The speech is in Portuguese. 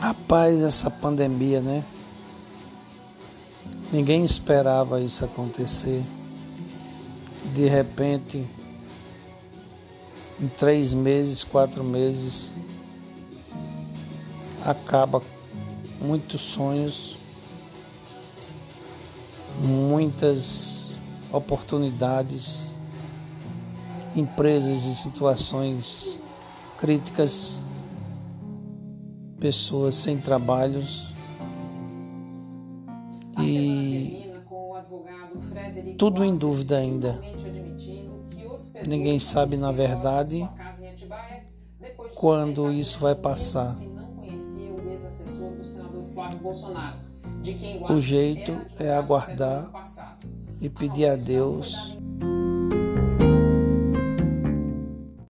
Rapaz, essa pandemia, né? Ninguém esperava isso acontecer. De repente, em três meses, quatro meses, acaba muitos sonhos, muitas oportunidades, empresas em situações críticas, pessoas sem trabalhos e tudo em dúvida ainda. Ninguém sabe na verdade quando isso vai passar. O jeito é aguardar e pedir a Deus